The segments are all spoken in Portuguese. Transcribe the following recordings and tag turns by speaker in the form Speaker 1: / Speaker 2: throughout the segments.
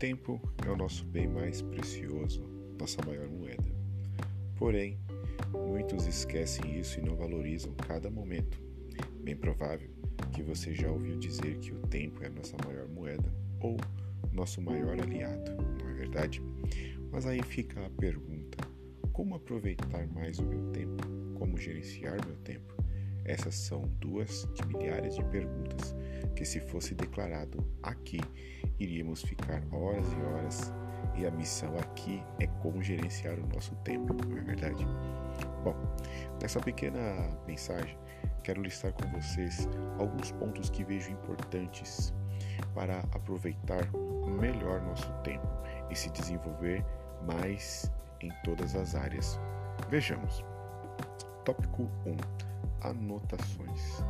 Speaker 1: tempo é o nosso bem mais precioso, nossa maior moeda. Porém, muitos esquecem isso e não valorizam cada momento. Bem provável que você já ouviu dizer que o tempo é a nossa maior moeda ou nosso maior aliado, não é verdade? Mas aí fica a pergunta: como aproveitar mais o meu tempo? Como gerenciar meu tempo? Essas são duas de milhares de perguntas que, se fosse declarado aqui, iríamos ficar horas e horas. E a missão aqui é como gerenciar o nosso tempo, não é verdade? Bom, nessa pequena mensagem, quero listar com vocês alguns pontos que vejo importantes para aproveitar melhor nosso tempo e se desenvolver mais em todas as áreas. Vejamos. Tópico 1 anotações.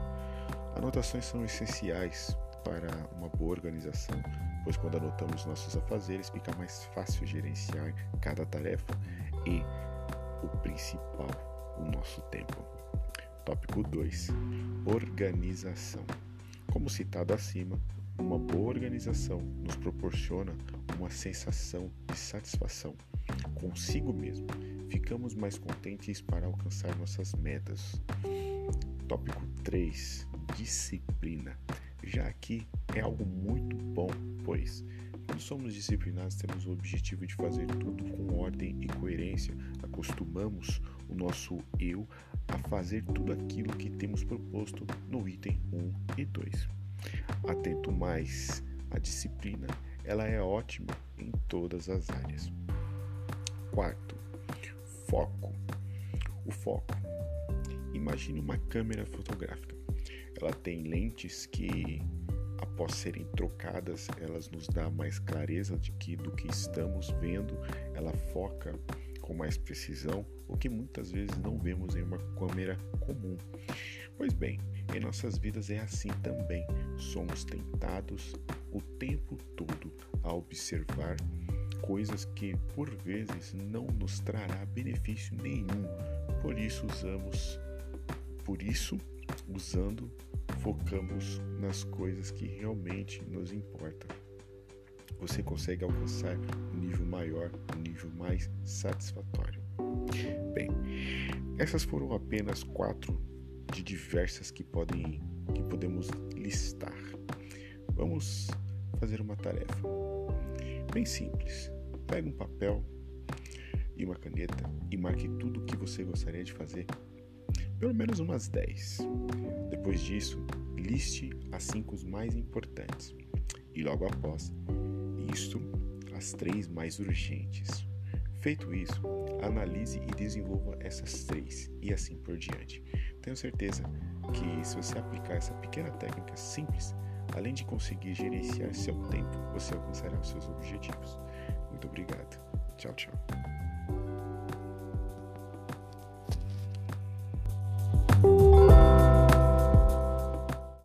Speaker 1: Anotações são essenciais para uma boa organização, pois quando anotamos nossos afazeres fica mais fácil gerenciar cada tarefa e o principal, o nosso tempo. Tópico 2: Organização. Como citado acima, uma boa organização nos proporciona uma sensação de satisfação consigo mesmo. Ficamos mais contentes para alcançar nossas metas. Tópico 3: disciplina. Já aqui é algo muito bom, pois quando somos disciplinados temos o objetivo de fazer tudo com ordem e coerência. Acostumamos o nosso eu a fazer tudo aquilo que temos proposto no item 1 e 2. Atento mais, a disciplina, ela é ótima em todas as áreas. Quarto, foco. O foco Imagine uma câmera fotográfica. Ela tem lentes que, após serem trocadas, elas nos dá mais clareza de que do que estamos vendo. Ela foca com mais precisão, o que muitas vezes não vemos em uma câmera comum. Pois bem, em nossas vidas é assim também. Somos tentados o tempo todo a observar coisas que por vezes não nos trará benefício nenhum. Por isso usamos por isso, usando, focamos nas coisas que realmente nos importam. Você consegue alcançar um nível maior, um nível mais satisfatório. Bem, essas foram apenas quatro de diversas que podem que podemos listar. Vamos fazer uma tarefa bem simples. Pega um papel e uma caneta e marque tudo o que você gostaria de fazer pelo menos umas 10. Depois disso, liste as 5 mais importantes e logo após isto, as três mais urgentes. Feito isso, analise e desenvolva essas três e assim por diante. Tenho certeza que se você aplicar essa pequena técnica simples, além de conseguir gerenciar seu tempo, você alcançará os seus objetivos. Muito obrigado. Tchau, tchau.